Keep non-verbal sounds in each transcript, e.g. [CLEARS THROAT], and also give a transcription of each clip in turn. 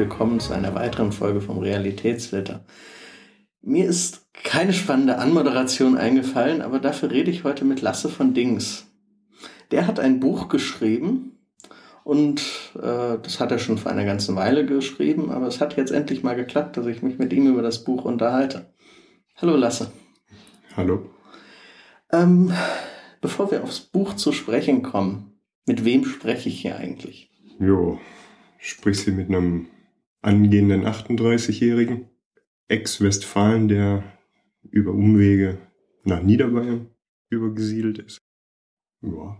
willkommen zu einer weiteren Folge vom Realitätsfilter. Mir ist keine spannende Anmoderation eingefallen, aber dafür rede ich heute mit Lasse von Dings. Der hat ein Buch geschrieben und äh, das hat er schon vor einer ganzen Weile geschrieben, aber es hat jetzt endlich mal geklappt, dass ich mich mit ihm über das Buch unterhalte. Hallo Lasse. Hallo. Ähm, bevor wir aufs Buch zu sprechen kommen, mit wem spreche ich hier eigentlich? Jo, sprichst du mit einem angehenden 38-Jährigen, Ex-Westfalen, der über Umwege nach Niederbayern übergesiedelt ist. Ja.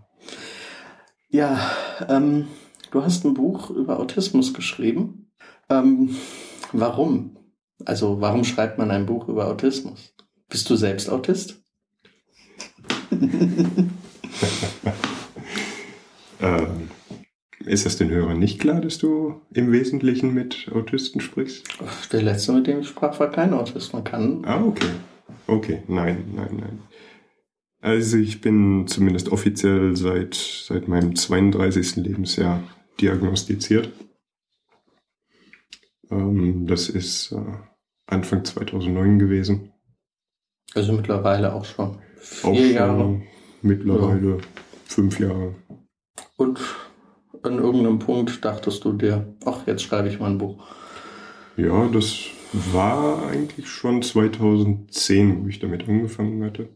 Ja, ähm, du hast ein Buch über Autismus geschrieben. Ähm, warum? Also warum schreibt man ein Buch über Autismus? Bist du selbst Autist? [LAUGHS] ähm, ist es den Hörern nicht klar, dass du im Wesentlichen mit Autisten sprichst? Der letzte, mit dem ich sprach, war kein Autist. Man kann. Ah, okay. Okay, nein, nein, nein. Also ich bin zumindest offiziell seit, seit meinem 32. Lebensjahr diagnostiziert. Ähm, das ist äh, Anfang 2009 gewesen. Also mittlerweile auch schon vier auch schon Jahre. Mittlerweile ja. fünf Jahre. Und an irgendeinem Punkt dachtest du dir, ach, jetzt schreibe ich mal ein Buch. Ja, das war eigentlich schon 2010, wo ich damit angefangen hatte.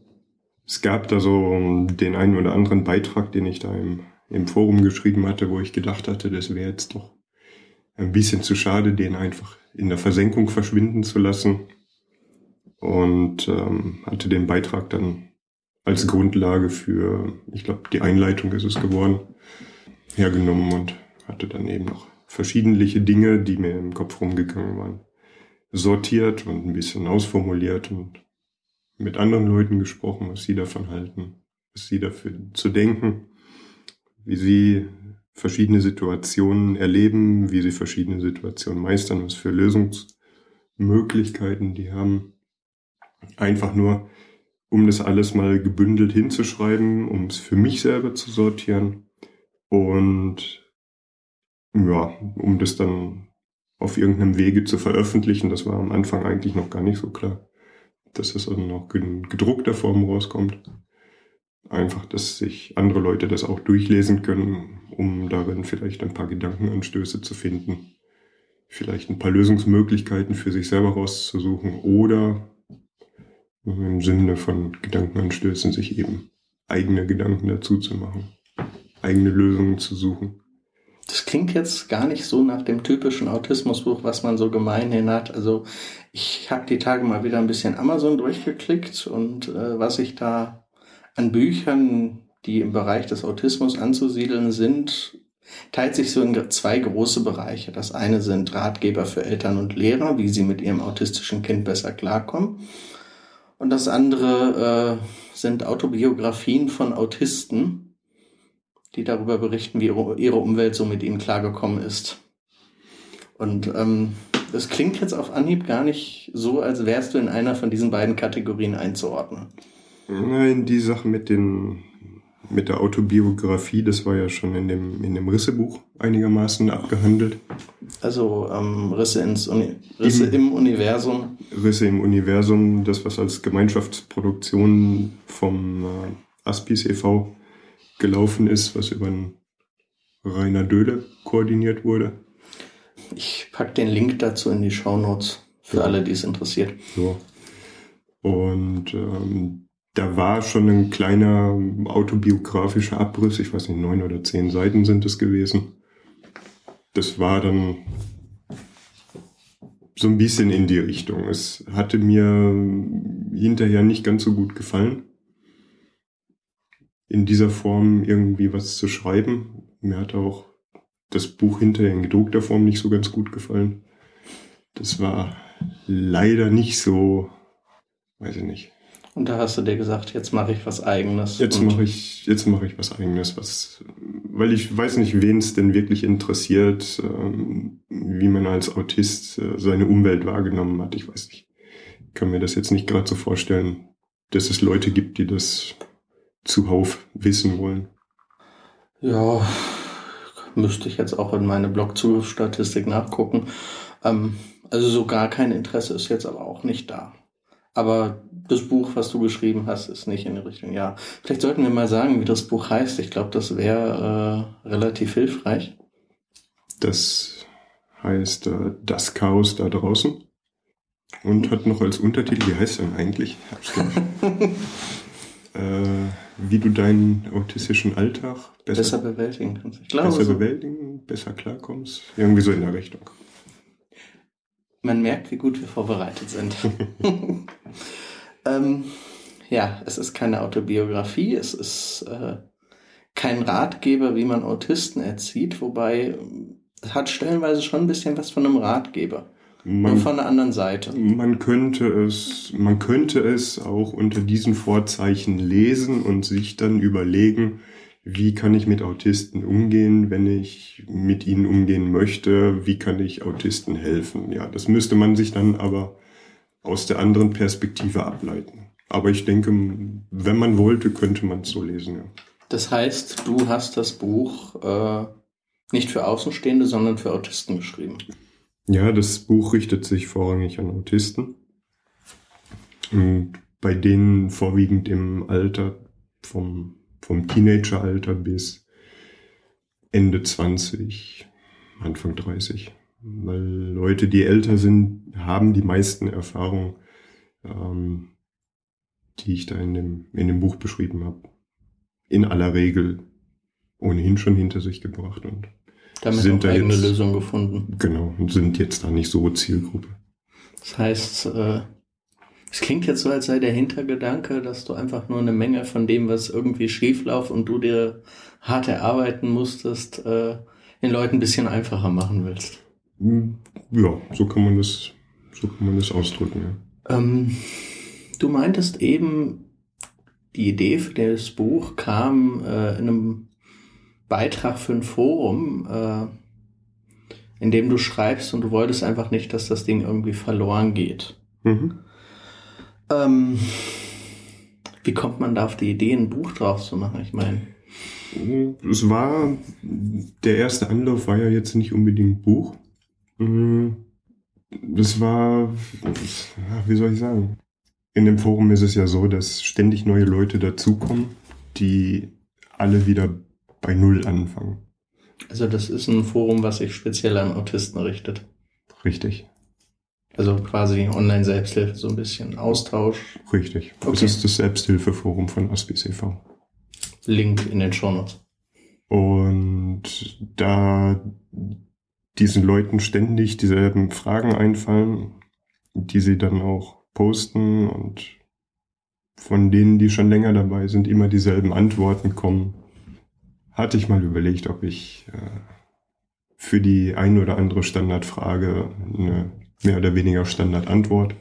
Es gab da so den einen oder anderen Beitrag, den ich da im, im Forum geschrieben hatte, wo ich gedacht hatte, das wäre jetzt doch ein bisschen zu schade, den einfach in der Versenkung verschwinden zu lassen. Und ähm, hatte den Beitrag dann als Grundlage für, ich glaube, die Einleitung ist es geworden, hergenommen und hatte dann eben noch verschiedentliche Dinge, die mir im Kopf rumgegangen waren, sortiert und ein bisschen ausformuliert und mit anderen Leuten gesprochen, was sie davon halten, was sie dafür zu denken, wie sie verschiedene Situationen erleben, wie sie verschiedene Situationen meistern, was für Lösungsmöglichkeiten die haben. Einfach nur, um das alles mal gebündelt hinzuschreiben, um es für mich selber zu sortieren und ja, um das dann auf irgendeinem Wege zu veröffentlichen, das war am Anfang eigentlich noch gar nicht so klar, dass das dann noch in gedruckter Form rauskommt. Einfach, dass sich andere Leute das auch durchlesen können, um darin vielleicht ein paar Gedankenanstöße zu finden, vielleicht ein paar Lösungsmöglichkeiten für sich selber rauszusuchen oder im Sinne von Gedankenanstößen sich eben eigene Gedanken dazu zu machen eigene Lösungen zu suchen. Das klingt jetzt gar nicht so nach dem typischen Autismusbuch, was man so gemeinhin hat. Also ich habe die Tage mal wieder ein bisschen Amazon durchgeklickt und äh, was ich da an Büchern, die im Bereich des Autismus anzusiedeln sind, teilt sich so in zwei große Bereiche. Das eine sind Ratgeber für Eltern und Lehrer, wie sie mit ihrem autistischen Kind besser klarkommen. Und das andere äh, sind Autobiografien von Autisten, die darüber berichten, wie ihre, Umwelt so mit ihnen klargekommen ist. Und ähm, das klingt jetzt auf Anhieb gar nicht so, als wärst du in einer von diesen beiden Kategorien einzuordnen. Nein, die Sache mit den mit der Autobiografie, das war ja schon in dem in dem Rissebuch einigermaßen abgehandelt. Also ähm, Risse ins Uni Risse im, im Universum. Risse im Universum, das was als Gemeinschaftsproduktion vom äh, Aspis e.V gelaufen ist, was über einen Rainer Döhle koordiniert wurde. Ich packe den Link dazu in die Show Notes für ja. alle, die es interessiert. Ja. Und ähm, da war schon ein kleiner autobiografischer Abriss, ich weiß nicht, neun oder zehn Seiten sind es gewesen. Das war dann so ein bisschen in die Richtung. Es hatte mir hinterher nicht ganz so gut gefallen in dieser Form irgendwie was zu schreiben. Mir hat auch das Buch hinterher in gedruckter Form nicht so ganz gut gefallen. Das war leider nicht so, weiß ich nicht. Und da hast du dir gesagt, jetzt mache ich was eigenes. Jetzt mache ich, jetzt mache ich was eigenes, was, weil ich weiß nicht, wen es denn wirklich interessiert, ähm, wie man als Autist äh, seine Umwelt wahrgenommen hat. Ich weiß nicht, ich kann mir das jetzt nicht gerade so vorstellen, dass es Leute gibt, die das zuhauf wissen wollen. Ja, Müsste ich jetzt auch in meine Blog-Zugriffsstatistik nachgucken. Ähm, also so gar kein Interesse ist jetzt aber auch nicht da. Aber das Buch, was du geschrieben hast, ist nicht in die Richtung. Ja, vielleicht sollten wir mal sagen, wie das Buch heißt. Ich glaube, das wäre äh, relativ hilfreich. Das heißt äh, Das Chaos da draußen und hat noch als Untertitel, wie heißt denn eigentlich? [LAUGHS] äh, wie du deinen autistischen Alltag besser, besser bewältigen kannst. Ich glaube, besser so. bewältigen, besser klarkommst. Irgendwie so in der Richtung. Man merkt, wie gut wir vorbereitet sind. [LAUGHS] ähm, ja, es ist keine Autobiografie, es ist äh, kein Ratgeber, wie man Autisten erzieht, wobei es hat stellenweise schon ein bisschen was von einem Ratgeber. Man, Nur von der anderen Seite. Man könnte es, man könnte es auch unter diesen Vorzeichen lesen und sich dann überlegen, wie kann ich mit Autisten umgehen, wenn ich mit ihnen umgehen möchte, wie kann ich Autisten helfen. Ja, das müsste man sich dann aber aus der anderen Perspektive ableiten. Aber ich denke, wenn man wollte, könnte man es so lesen. Ja. Das heißt, du hast das Buch äh, nicht für Außenstehende, sondern für Autisten geschrieben. Ja, das Buch richtet sich vorrangig an Autisten. Und bei denen vorwiegend im Alter vom, vom Teenageralter bis Ende 20, Anfang 30. Weil Leute, die älter sind, haben die meisten Erfahrungen, ähm, die ich da in dem, in dem Buch beschrieben habe, in aller Regel ohnehin schon hinter sich gebracht und damit sind auch eigene jetzt, Lösung gefunden. Genau, und sind jetzt da nicht so Zielgruppe. Das heißt, äh, es klingt jetzt so, als sei der Hintergedanke, dass du einfach nur eine Menge von dem, was irgendwie schief läuft und du dir hart erarbeiten musstest, äh, den Leuten ein bisschen einfacher machen willst. Hm, ja, so kann man das, so kann man das ausdrücken, ja. Ähm, du meintest eben, die Idee für das Buch kam äh, in einem Beitrag für ein Forum, äh, in dem du schreibst und du wolltest einfach nicht, dass das Ding irgendwie verloren geht. Mhm. Ähm, wie kommt man da auf die Idee, ein Buch drauf zu machen? Ich meine. Es war, der erste Anlauf war ja jetzt nicht unbedingt Buch. Mhm. Das war, wie soll ich sagen? In dem Forum ist es ja so, dass ständig neue Leute dazukommen, die alle wieder bei Null anfangen. Also das ist ein Forum, was sich speziell an Autisten richtet. Richtig. Also quasi Online-Selbsthilfe, so ein bisschen Austausch. Richtig. Okay. Das ist das Selbsthilfeforum von Aspis e.V. Link in den Shownotes. Und da diesen Leuten ständig dieselben Fragen einfallen, die sie dann auch posten und von denen, die schon länger dabei sind, immer dieselben Antworten kommen, hatte ich mal überlegt, ob ich äh, für die ein oder andere Standardfrage eine mehr oder weniger Standardantwort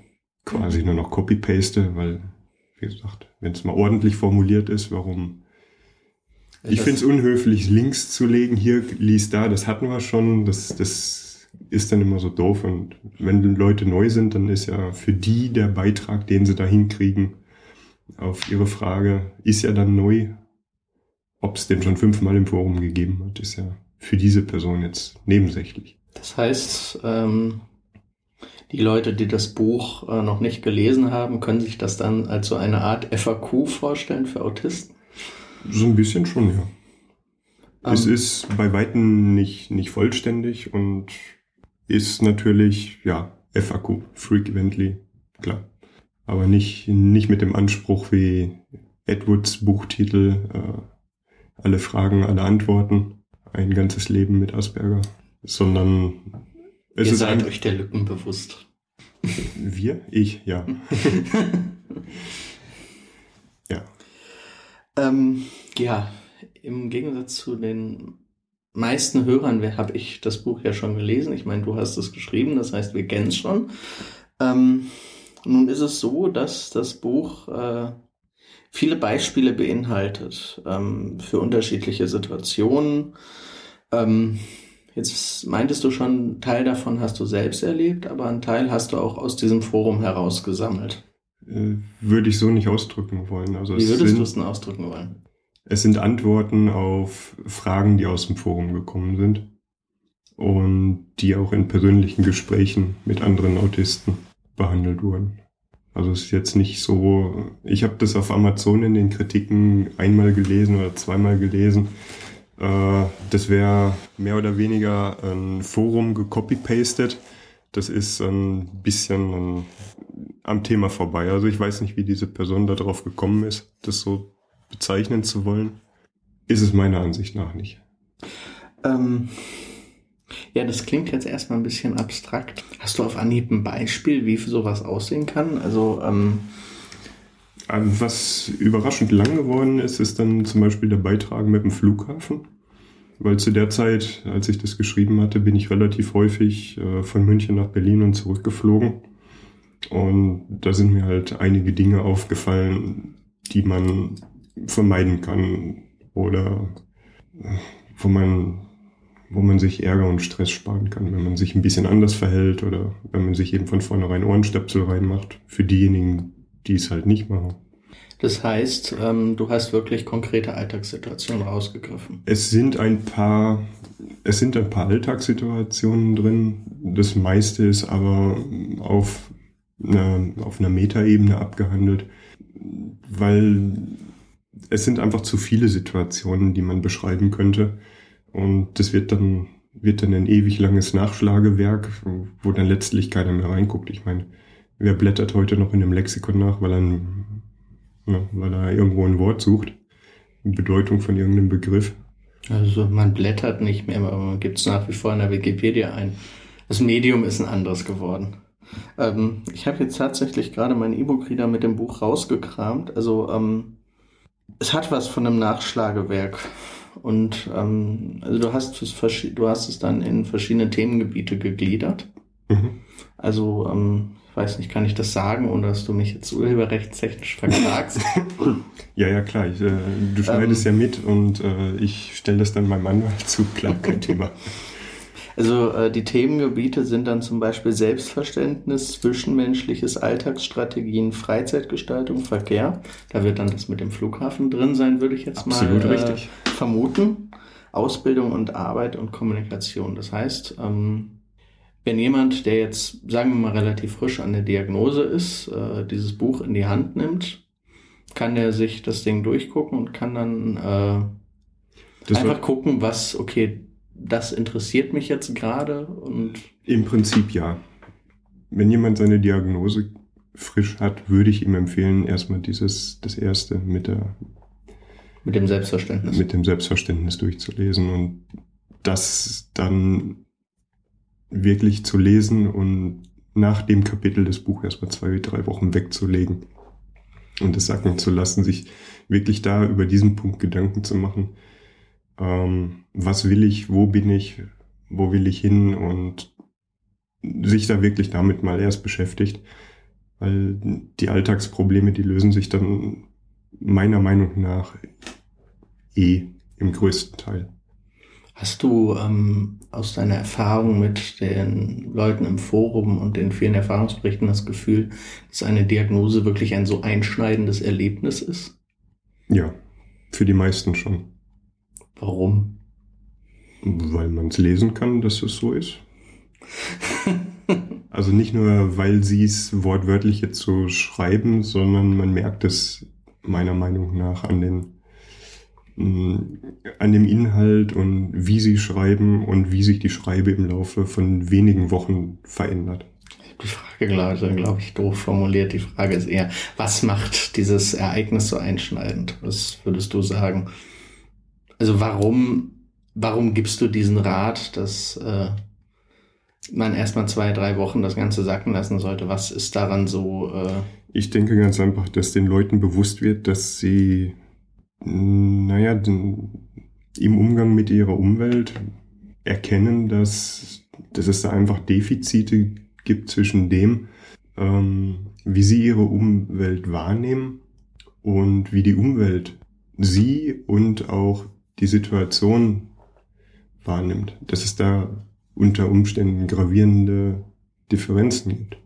quasi nur noch copy-paste, weil, wie gesagt, wenn es mal ordentlich formuliert ist, warum ich finde es unhöflich, Links zu legen, hier, lies da, das hatten wir schon, das, das ist dann immer so doof. Und wenn Leute neu sind, dann ist ja für die der Beitrag, den sie da hinkriegen, auf ihre Frage, ist ja dann neu ob es den schon fünfmal im Forum gegeben hat, ist ja für diese Person jetzt nebensächlich. Das heißt, ähm, die Leute, die das Buch äh, noch nicht gelesen haben, können sich das dann als so eine Art FAQ vorstellen für Autisten? So ein bisschen schon, ja. Um, es ähm. ist bei Weitem nicht, nicht vollständig und ist natürlich, ja, FAQ, Frequently, klar. Aber nicht, nicht mit dem Anspruch wie Edwards Buchtitel, äh, alle Fragen, alle Antworten, ein ganzes Leben mit Asperger, sondern es Ihr ist seid euch der Lücken bewusst. Wir? Ich, ja. [LAUGHS] ja. Ähm, ja, im Gegensatz zu den meisten Hörern habe ich das Buch ja schon gelesen. Ich meine, du hast es geschrieben, das heißt, wir kennen es schon. Ähm, nun ist es so, dass das Buch äh, viele Beispiele beinhaltet ähm, für unterschiedliche Situationen. Ähm, jetzt meintest du schon, Teil davon hast du selbst erlebt, aber einen Teil hast du auch aus diesem Forum herausgesammelt. Äh, würde ich so nicht ausdrücken wollen. Also Wie würdest du es denn ausdrücken wollen? Es sind Antworten auf Fragen, die aus dem Forum gekommen sind und die auch in persönlichen Gesprächen mit anderen Autisten behandelt wurden. Also es ist jetzt nicht so, ich habe das auf Amazon in den Kritiken einmal gelesen oder zweimal gelesen. Äh, das wäre mehr oder weniger ein Forum gecopy-pastet. Das ist ein bisschen am Thema vorbei. Also ich weiß nicht, wie diese Person darauf gekommen ist, das so bezeichnen zu wollen. Ist es meiner Ansicht nach nicht. Ähm, ja, das klingt jetzt erstmal ein bisschen abstrakt. Hast du auf Anhieb ein Beispiel, wie sowas aussehen kann? Also, ähm ähm, was überraschend lang geworden ist, ist dann zum Beispiel der Beitrag mit dem Flughafen. Weil zu der Zeit, als ich das geschrieben hatte, bin ich relativ häufig äh, von München nach Berlin und zurückgeflogen. Und da sind mir halt einige Dinge aufgefallen, die man vermeiden kann oder äh, wo man wo man sich Ärger und Stress sparen kann, wenn man sich ein bisschen anders verhält oder wenn man sich eben von vornherein Ohrenstöpsel reinmacht, für diejenigen, die es halt nicht machen. Das heißt, ähm, du hast wirklich konkrete Alltagssituationen rausgegriffen. Es sind ein paar, es sind ein paar Alltagssituationen drin. Das meiste ist aber auf einer, auf einer Metaebene abgehandelt, weil es sind einfach zu viele Situationen, die man beschreiben könnte. Und das wird dann, wird dann ein ewig langes Nachschlagewerk, wo dann letztlich keiner mehr reinguckt. Ich meine, wer blättert heute noch in einem Lexikon nach, weil er, ein, ja, weil er irgendwo ein Wort sucht, eine Bedeutung von irgendeinem Begriff? Also man blättert nicht mehr, aber man gibt es nach wie vor in der Wikipedia ein. Das Medium ist ein anderes geworden. Ähm, ich habe jetzt tatsächlich gerade mein E-Book-Reader mit dem Buch rausgekramt. Also ähm, es hat was von einem Nachschlagewerk. Und ähm, also du hast es du hast es dann in verschiedene Themengebiete gegliedert. Mhm. Also ähm, ich weiß nicht, kann ich das sagen, ohne dass du mich jetzt urheberrechtstechnisch verklagst? [LAUGHS] ja, ja, klar. Ich, äh, du schneidest ähm, ja mit und äh, ich stelle das dann meinem Anwalt zu. Klar, kein Thema. Also äh, die Themengebiete sind dann zum Beispiel Selbstverständnis, zwischenmenschliches Alltagsstrategien, Freizeitgestaltung, Verkehr. Da wird dann das mit dem Flughafen drin sein, würde ich jetzt Absolut mal äh, vermuten. Ausbildung und Arbeit und Kommunikation. Das heißt, ähm, wenn jemand, der jetzt, sagen wir mal, relativ frisch an der Diagnose ist, äh, dieses Buch in die Hand nimmt, kann der sich das Ding durchgucken und kann dann äh, einfach gucken, was, okay, das interessiert mich jetzt gerade und. Im Prinzip ja. Wenn jemand seine Diagnose frisch hat, würde ich ihm empfehlen, erstmal dieses, das erste mit der, mit dem Selbstverständnis. Mit dem Selbstverständnis durchzulesen und das dann wirklich zu lesen und nach dem Kapitel des Buches erstmal zwei, drei Wochen wegzulegen und es sacken zu lassen, sich wirklich da über diesen Punkt Gedanken zu machen ähm, was will ich, wo bin ich, wo will ich hin und sich da wirklich damit mal erst beschäftigt, weil die Alltagsprobleme, die lösen sich dann meiner Meinung nach eh im größten Teil. Hast du ähm, aus deiner Erfahrung mit den Leuten im Forum und den vielen Erfahrungsberichten das Gefühl, dass eine Diagnose wirklich ein so einschneidendes Erlebnis ist? Ja, für die meisten schon. Warum? Weil man es lesen kann, dass es so ist. [LAUGHS] also nicht nur, weil sie es wortwörtlich jetzt so schreiben, sondern man merkt es meiner Meinung nach an den mm, an dem Inhalt und wie sie schreiben und wie sich die Schreibe im Laufe von wenigen Wochen verändert. Die Frage, glaube glaub ich, doof formuliert. Die Frage ist eher, was macht dieses Ereignis so einschneidend? Was würdest du sagen? Also warum, warum gibst du diesen Rat, dass äh, man erstmal zwei, drei Wochen das Ganze sacken lassen sollte? Was ist daran so? Äh ich denke ganz einfach, dass den Leuten bewusst wird, dass sie, naja, den, im Umgang mit ihrer Umwelt erkennen, dass, dass es da einfach Defizite gibt zwischen dem, ähm, wie sie ihre Umwelt wahrnehmen und wie die Umwelt sie und auch die Situation wahrnimmt, dass es da unter Umständen gravierende Differenzen gibt.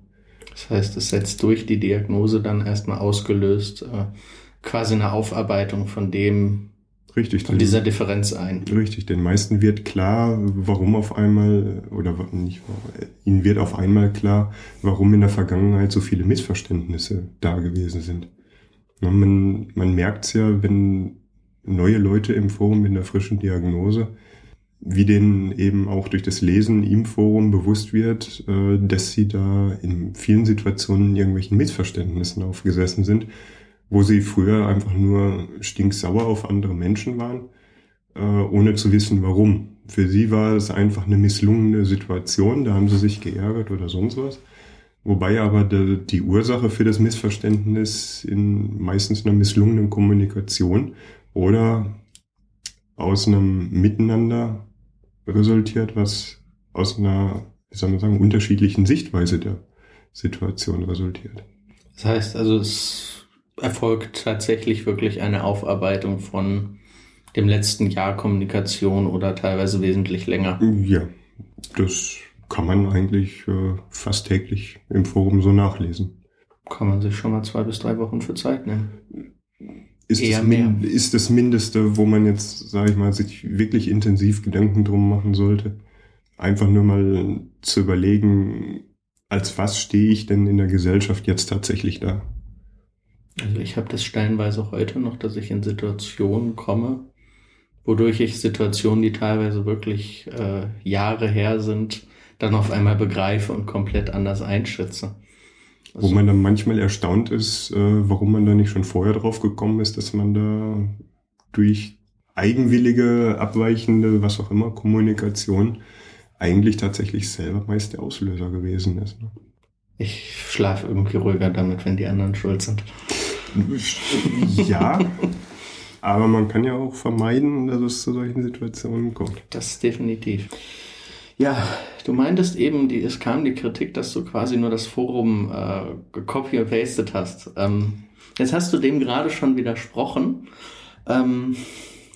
Das heißt, es setzt durch die Diagnose dann erstmal ausgelöst äh, quasi eine Aufarbeitung von dem, Richtig. Von dieser Differenz ein. Richtig, den meisten wird klar, warum auf einmal, oder nicht, ihnen wird auf einmal klar, warum in der Vergangenheit so viele Missverständnisse da gewesen sind. Man, man merkt es ja, wenn neue Leute im Forum in der frischen Diagnose, wie denen eben auch durch das Lesen im Forum bewusst wird, äh, dass sie da in vielen Situationen irgendwelchen Missverständnissen aufgesessen sind wo sie früher einfach nur stinksauer auf andere Menschen waren, äh, ohne zu wissen warum. Für sie war es einfach eine misslungene Situation, da haben sie sich geärgert oder sonst was. Wobei aber die Ursache für das Missverständnis in meistens einer misslungenen Kommunikation oder aus einem Miteinander resultiert, was aus einer, wie soll man sagen, unterschiedlichen Sichtweise der Situation resultiert. Das heißt also, es erfolgt tatsächlich wirklich eine Aufarbeitung von dem letzten Jahr Kommunikation oder teilweise wesentlich länger. Ja, das kann man eigentlich äh, fast täglich im Forum so nachlesen. Kann man sich schon mal zwei bis drei Wochen für Zeit nehmen. Ist, das, mehr. ist das Mindeste, wo man jetzt, sage ich mal, sich wirklich intensiv Gedanken drum machen sollte. Einfach nur mal zu überlegen, als was stehe ich denn in der Gesellschaft jetzt tatsächlich da? Also ich habe das stellenweise heute noch, dass ich in Situationen komme, wodurch ich Situationen, die teilweise wirklich äh, Jahre her sind, dann auf einmal begreife und komplett anders einschätze. Also, Wo man dann manchmal erstaunt ist, äh, warum man da nicht schon vorher drauf gekommen ist, dass man da durch eigenwillige, abweichende, was auch immer, Kommunikation eigentlich tatsächlich selber meist der Auslöser gewesen ist. Ne? Ich schlafe irgendwie ruhiger damit, wenn die anderen schuld sind. Ja, aber man kann ja auch vermeiden, dass es zu solchen Situationen kommt. Das definitiv. Ja, du meintest eben, die, es kam die Kritik, dass du quasi nur das Forum äh, gecopy und pasted hast. Ähm, jetzt hast du dem gerade schon widersprochen. Ähm,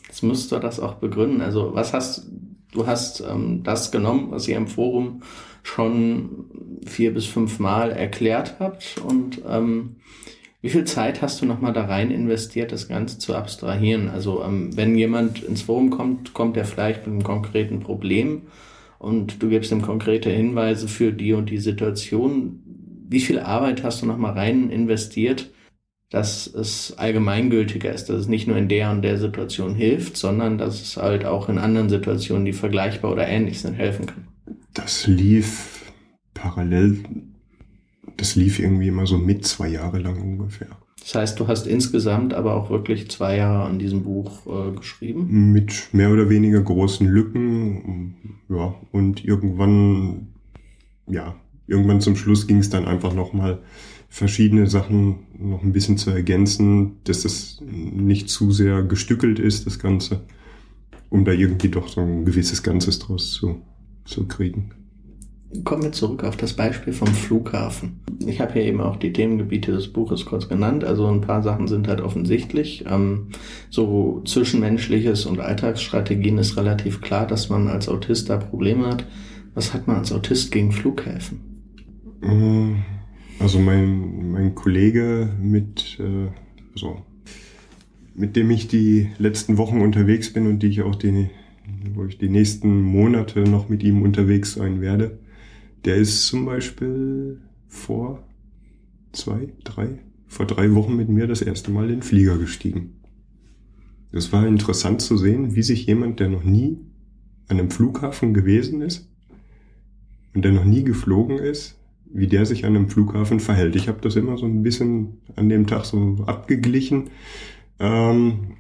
jetzt musst du das auch begründen. Also was hast du hast ähm, das genommen, was ihr im Forum schon vier bis fünf Mal erklärt habt und ähm, wie viel Zeit hast du nochmal da rein investiert, das Ganze zu abstrahieren? Also ähm, wenn jemand ins Forum kommt, kommt er vielleicht mit einem konkreten Problem und du gibst ihm konkrete Hinweise für die und die Situation. Wie viel Arbeit hast du nochmal rein investiert, dass es allgemeingültiger ist, dass es nicht nur in der und der Situation hilft, sondern dass es halt auch in anderen Situationen, die vergleichbar oder ähnlich sind, helfen kann? Das lief parallel das lief irgendwie immer so mit zwei Jahre lang ungefähr. Das heißt, du hast insgesamt aber auch wirklich zwei Jahre an diesem Buch äh, geschrieben? Mit mehr oder weniger großen Lücken. Ja, und irgendwann, ja, irgendwann zum Schluss ging es dann einfach nochmal verschiedene Sachen noch ein bisschen zu ergänzen, dass das nicht zu sehr gestückelt ist, das Ganze, um da irgendwie doch so ein gewisses Ganzes draus zu, zu kriegen. Kommen wir zurück auf das Beispiel vom Flughafen. Ich habe hier eben auch die Themengebiete des Buches kurz genannt. Also ein paar Sachen sind halt offensichtlich. Ähm, so zwischenmenschliches und Alltagsstrategien ist relativ klar, dass man als Autist da Probleme hat. Was hat man als Autist gegen Flughäfen? Also mein, mein Kollege mit, äh, also mit dem ich die letzten Wochen unterwegs bin und die ich auch die, wo ich die nächsten Monate noch mit ihm unterwegs sein werde, der ist zum Beispiel vor zwei, drei, vor drei Wochen mit mir das erste Mal in den Flieger gestiegen. Das war interessant zu sehen, wie sich jemand, der noch nie an einem Flughafen gewesen ist und der noch nie geflogen ist, wie der sich an einem Flughafen verhält. Ich habe das immer so ein bisschen an dem Tag so abgeglichen. Ähm,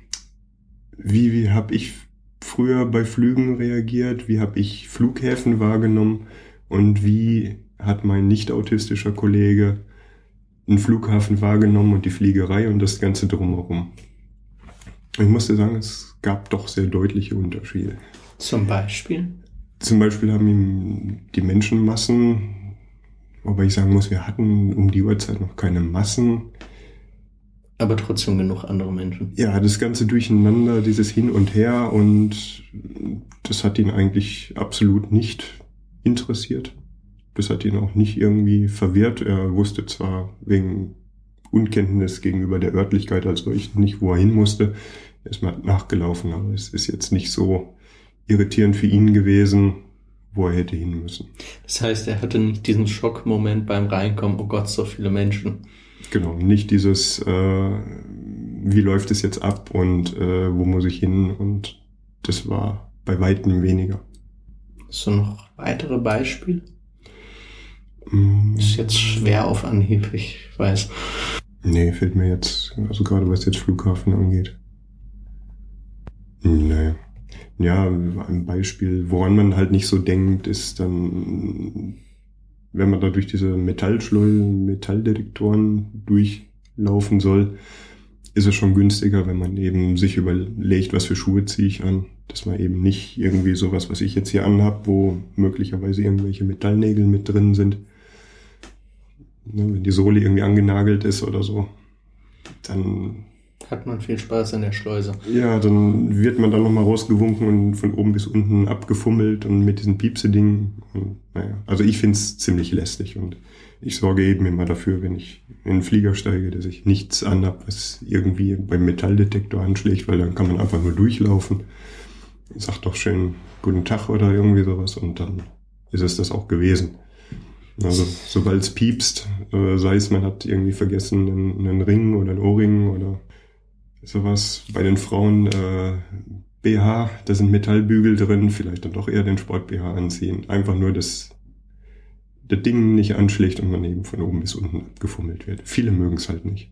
wie wie habe ich früher bei Flügen reagiert? Wie habe ich Flughäfen wahrgenommen? Und wie hat mein nicht autistischer Kollege einen Flughafen wahrgenommen und die Fliegerei und das Ganze drumherum. Ich musste sagen, es gab doch sehr deutliche Unterschiede. Zum Beispiel? Zum Beispiel haben ihm die Menschenmassen, wobei ich sagen muss, wir hatten um die Uhrzeit noch keine Massen. Aber trotzdem genug andere Menschen. Ja, das ganze Durcheinander, dieses Hin und Her und das hat ihn eigentlich absolut nicht interessiert. Das hat ihn auch nicht irgendwie verwirrt. Er wusste zwar wegen Unkenntnis gegenüber der Örtlichkeit als solch nicht, wo er hin musste, erstmal nachgelaufen, aber es ist jetzt nicht so irritierend für ihn gewesen, wo er hätte hin müssen. Das heißt, er hatte nicht diesen Schockmoment beim Reinkommen, oh Gott, so viele Menschen. Genau, nicht dieses, äh, wie läuft es jetzt ab und äh, wo muss ich hin und das war bei weitem weniger. Hast du noch weitere Beispiele? Mm. Ist jetzt schwer auf Anhieb, ich weiß. Nee, fällt mir jetzt, also gerade was jetzt Flughafen angeht. Nee. Ja, ein Beispiel, woran man halt nicht so denkt, ist dann, wenn man da durch diese Metallschleusen, Metalldetektoren durchlaufen soll, ist es schon günstiger, wenn man eben sich überlegt, was für Schuhe ziehe ich an. Dass man eben nicht irgendwie sowas, was ich jetzt hier anhab, wo möglicherweise irgendwelche Metallnägel mit drin sind. Ne, wenn die Sohle irgendwie angenagelt ist oder so, dann hat man viel Spaß in der Schleuse. Ja, dann wird man dann nochmal rausgewunken und von oben bis unten abgefummelt und mit diesen Piepse-Dingen. Naja, also ich find's ziemlich lästig und ich sorge eben immer dafür, wenn ich in den Flieger steige, dass ich nichts anhab, was irgendwie beim Metalldetektor anschlägt, weil dann kann man einfach nur durchlaufen. Sagt doch schön guten Tag oder irgendwie sowas und dann ist es das auch gewesen. Also sobald es piepst, äh, sei es man hat irgendwie vergessen einen, einen Ring oder einen Ohrring oder sowas. Bei den Frauen äh, BH, da sind Metallbügel drin, vielleicht dann doch eher den Sport BH anziehen. Einfach nur, dass der Ding nicht anschlägt und man eben von oben bis unten abgefummelt wird. Viele mögen es halt nicht.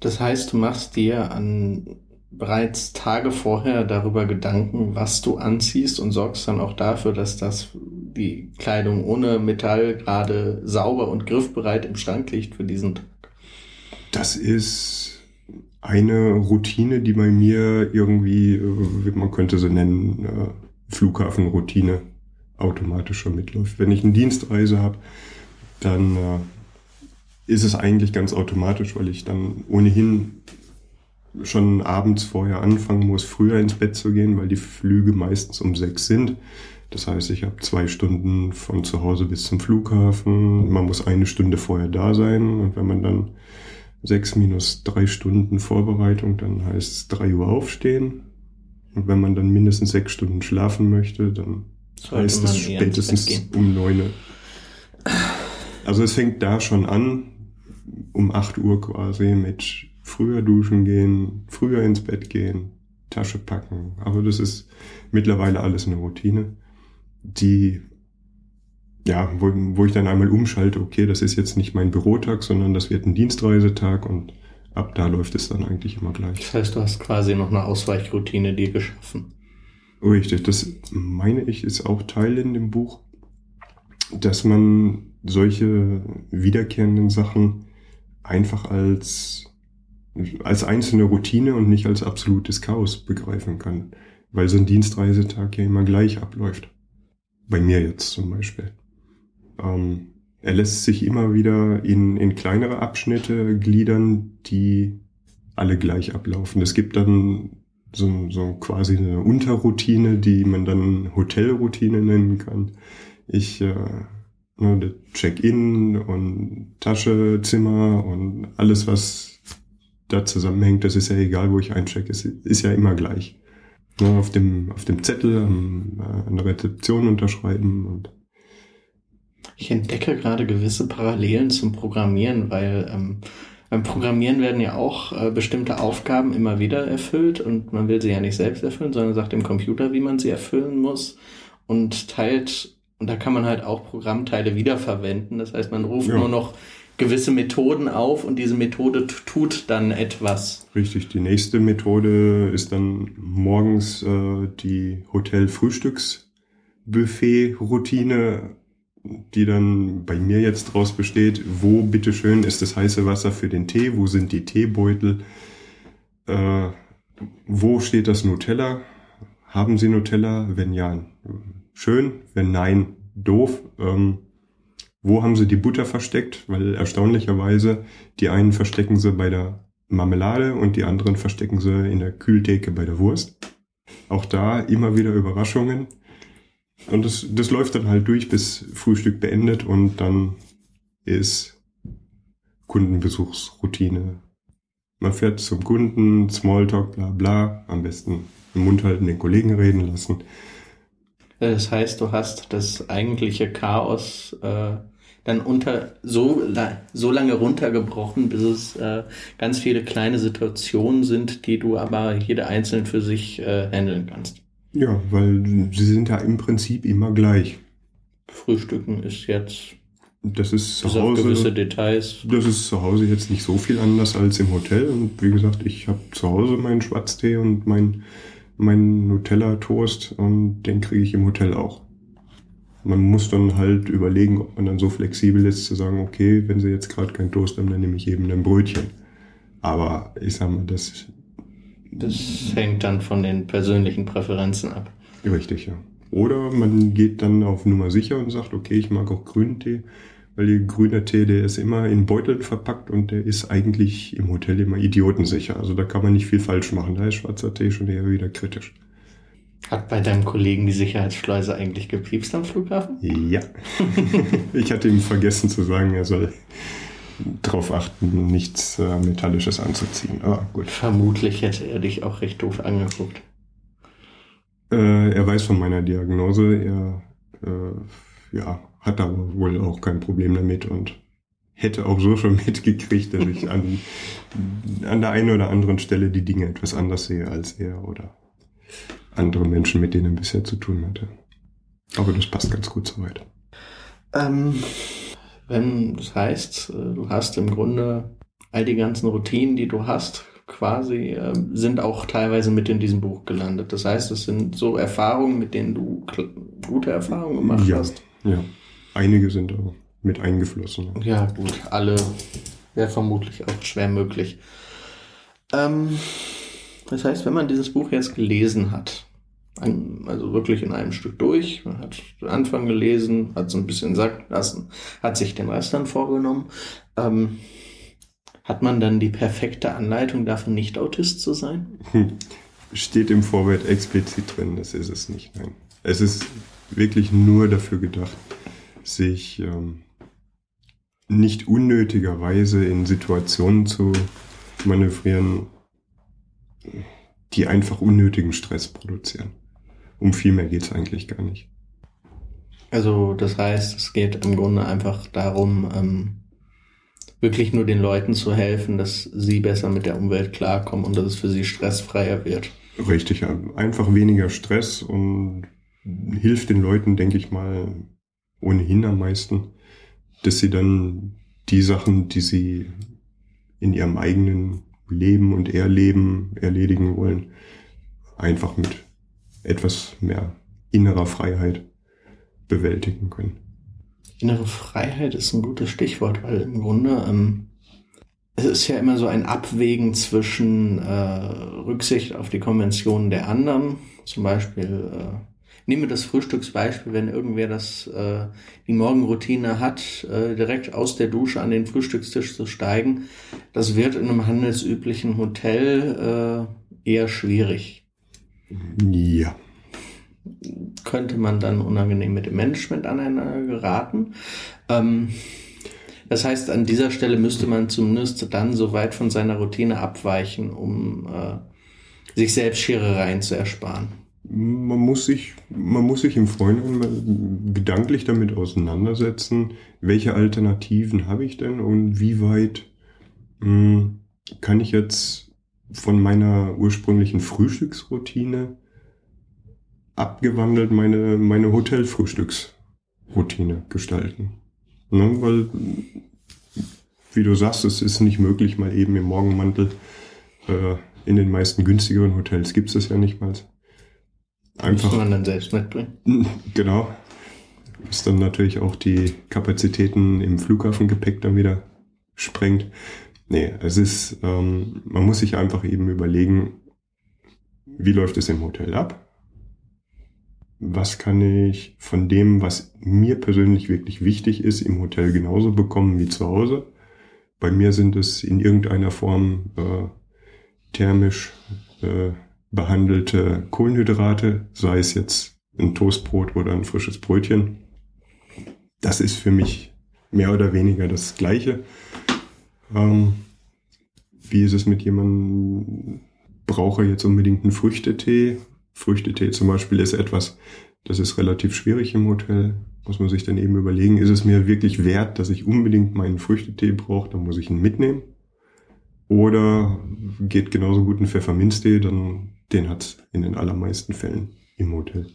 Das heißt, du machst dir an bereits Tage vorher darüber Gedanken, was du anziehst und sorgst dann auch dafür, dass das die Kleidung ohne Metall gerade sauber und griffbereit im Schrank liegt für diesen Tag. Das ist eine Routine, die bei mir irgendwie, äh, man könnte sie nennen, äh, Flughafenroutine automatisch schon mitläuft. Wenn ich eine Dienstreise habe, dann äh, ist es eigentlich ganz automatisch, weil ich dann ohnehin schon abends vorher anfangen muss, früher ins Bett zu gehen, weil die Flüge meistens um sechs sind. Das heißt, ich habe zwei Stunden von zu Hause bis zum Flughafen. Man muss eine Stunde vorher da sein. Und wenn man dann sechs minus drei Stunden Vorbereitung, dann heißt es drei Uhr aufstehen. Und wenn man dann mindestens sechs Stunden schlafen möchte, dann Sollte heißt es spätestens um neun Uhr. Also es fängt da schon an, um acht Uhr quasi mit früher duschen gehen, früher ins Bett gehen, Tasche packen. Aber das ist mittlerweile alles eine Routine, die ja, wo, wo ich dann einmal umschalte, okay, das ist jetzt nicht mein Bürotag, sondern das wird ein Dienstreisetag und ab da läuft es dann eigentlich immer gleich. Das heißt, du hast quasi noch eine Ausweichroutine dir geschaffen. Richtig, das meine ich ist auch Teil in dem Buch, dass man solche wiederkehrenden Sachen einfach als, als einzelne Routine und nicht als absolutes Chaos begreifen kann, weil so ein Dienstreisetag ja immer gleich abläuft. Bei mir jetzt zum Beispiel. Ähm, er lässt sich immer wieder in, in kleinere Abschnitte gliedern, die alle gleich ablaufen. Es gibt dann so, so quasi eine Unterroutine, die man dann Hotelroutine nennen kann. Ich äh, ne, Check-in und Tasche, Zimmer und alles, was da zusammenhängt, das ist ja egal, wo ich einchecke, ist, ist ja immer gleich. Ne, auf, dem, auf dem Zettel am, äh, an der Rezeption unterschreiben und ich entdecke gerade gewisse Parallelen zum Programmieren, weil ähm, beim Programmieren werden ja auch äh, bestimmte Aufgaben immer wieder erfüllt und man will sie ja nicht selbst erfüllen, sondern sagt dem Computer, wie man sie erfüllen muss und teilt, und da kann man halt auch Programmteile wiederverwenden. Das heißt, man ruft ja. nur noch gewisse Methoden auf und diese Methode tut dann etwas. Richtig, die nächste Methode ist dann morgens äh, die Hotel-Frühstücks-Buffet-Routine die dann bei mir jetzt draus besteht, wo bitteschön ist das heiße Wasser für den Tee, wo sind die Teebeutel, äh, wo steht das Nutella, haben Sie Nutella, wenn ja, schön, wenn nein, doof, ähm, wo haben Sie die Butter versteckt, weil erstaunlicherweise die einen verstecken sie bei der Marmelade und die anderen verstecken sie in der Kühltheke bei der Wurst. Auch da immer wieder Überraschungen. Und das, das läuft dann halt durch, bis Frühstück beendet und dann ist Kundenbesuchsroutine Man fährt zum Kunden, Smalltalk, bla bla, am besten im Mund halten, den Kollegen reden lassen. Das heißt, du hast das eigentliche Chaos äh, dann unter so, so lange runtergebrochen, bis es äh, ganz viele kleine Situationen sind, die du aber jede einzeln für sich äh, handeln kannst. Ja, weil sie sind ja im Prinzip immer gleich. Frühstücken ist jetzt das ist zu Hause. gewisse Details. Das ist zu Hause jetzt nicht so viel anders als im Hotel. Und wie gesagt, ich habe zu Hause meinen Schwarztee und mein, mein Nutella-Toast und den kriege ich im Hotel auch. Man muss dann halt überlegen, ob man dann so flexibel ist zu sagen, okay, wenn sie jetzt gerade kein Toast haben, dann nehme ich eben ein Brötchen. Aber ich sag mal, das. Das hängt dann von den persönlichen Präferenzen ab. Richtig, ja. Oder man geht dann auf Nummer sicher und sagt, okay, ich mag auch grünen Tee, weil der grüne Tee, der ist immer in Beuteln verpackt und der ist eigentlich im Hotel immer idiotensicher. Also da kann man nicht viel falsch machen. Da ist schwarzer Tee schon eher wieder kritisch. Hat bei deinem Kollegen die Sicherheitsschleuse eigentlich gepiepst am Flughafen? Ja. [LAUGHS] ich hatte ihm vergessen zu sagen, er soll darauf achten, nichts äh, Metallisches anzuziehen. Aber gut. Vermutlich hätte er dich auch recht doof angeguckt. Äh, er weiß von meiner Diagnose. Er äh, ja, hat aber wohl auch kein Problem damit und hätte auch so schon [LAUGHS] mitgekriegt, dass ich an, an der einen oder anderen Stelle die Dinge etwas anders sehe als er oder andere Menschen, mit denen er bisher zu tun hatte. Aber das passt ganz gut soweit. Ähm, wenn das heißt, äh, du hast im Grunde all die ganzen Routinen, die du hast, quasi, äh, sind auch teilweise mit in diesem Buch gelandet. Das heißt, es sind so Erfahrungen, mit denen du gute Erfahrungen gemacht ja, hast. Ja, einige sind auch mit eingeflossen. Ja, gut, alle wäre vermutlich auch schwer möglich. Ähm, das heißt, wenn man dieses Buch jetzt gelesen hat, also wirklich in einem Stück durch, man hat den Anfang gelesen, hat so ein bisschen sacken lassen, hat sich den Rest dann vorgenommen, ähm, hat man dann die perfekte Anleitung dafür, nicht Autist zu sein? Hm. Steht im Vorwort explizit drin, das ist es nicht. Nein. Es ist wirklich nur dafür gedacht, sich ähm, nicht unnötigerweise in Situationen zu manövrieren, die einfach unnötigen Stress produzieren. Um viel mehr geht es eigentlich gar nicht. Also das heißt, es geht im Grunde einfach darum, ähm, wirklich nur den Leuten zu helfen, dass sie besser mit der Umwelt klarkommen und dass es für sie stressfreier wird. Richtig, einfach weniger Stress und hilft den Leuten, denke ich mal, ohnehin am meisten, dass sie dann die Sachen, die sie in ihrem eigenen Leben und Erleben erledigen wollen, einfach mit etwas mehr innerer Freiheit bewältigen können. Innere Freiheit ist ein gutes Stichwort, weil im Grunde ähm, es ist ja immer so ein Abwägen zwischen äh, Rücksicht auf die Konventionen der anderen, zum Beispiel äh, nehme das Frühstücksbeispiel, wenn irgendwer das äh, die Morgenroutine hat, äh, direkt aus der Dusche an den Frühstückstisch zu steigen, das wird in einem handelsüblichen Hotel äh, eher schwierig. Ja. Könnte man dann unangenehm mit dem Management aneinander geraten. Ähm, das heißt, an dieser Stelle müsste man zumindest dann so weit von seiner Routine abweichen, um äh, sich selbst Scherereien zu ersparen. Man muss sich, man muss sich im Vorhinein gedanklich damit auseinandersetzen, welche Alternativen habe ich denn und wie weit mh, hm, kann ich jetzt von meiner ursprünglichen Frühstücksroutine abgewandelt meine, meine Hotelfrühstücksroutine gestalten. Ne? Weil, wie du sagst, es ist nicht möglich, mal eben im Morgenmantel äh, in den meisten günstigeren Hotels gibt es das ja nicht mal. Einfach. Muss man dann selbst mitbringen. [LAUGHS] Genau. Ist dann natürlich auch die Kapazitäten im Flughafengepäck dann wieder sprengt. Nee, es ist, ähm, man muss sich einfach eben überlegen, wie läuft es im Hotel ab? Was kann ich von dem, was mir persönlich wirklich wichtig ist, im Hotel genauso bekommen wie zu Hause? Bei mir sind es in irgendeiner Form äh, thermisch äh, behandelte Kohlenhydrate, sei es jetzt ein Toastbrot oder ein frisches Brötchen. Das ist für mich mehr oder weniger das Gleiche. Ähm, wie ist es mit jemandem, brauche jetzt unbedingt einen Früchtetee? Früchtetee zum Beispiel ist etwas, das ist relativ schwierig im Hotel. Muss man sich dann eben überlegen, ist es mir wirklich wert, dass ich unbedingt meinen Früchtetee brauche, dann muss ich ihn mitnehmen. Oder geht genauso gut ein Pfefferminztee, dann den hat's in den allermeisten Fällen im Hotel.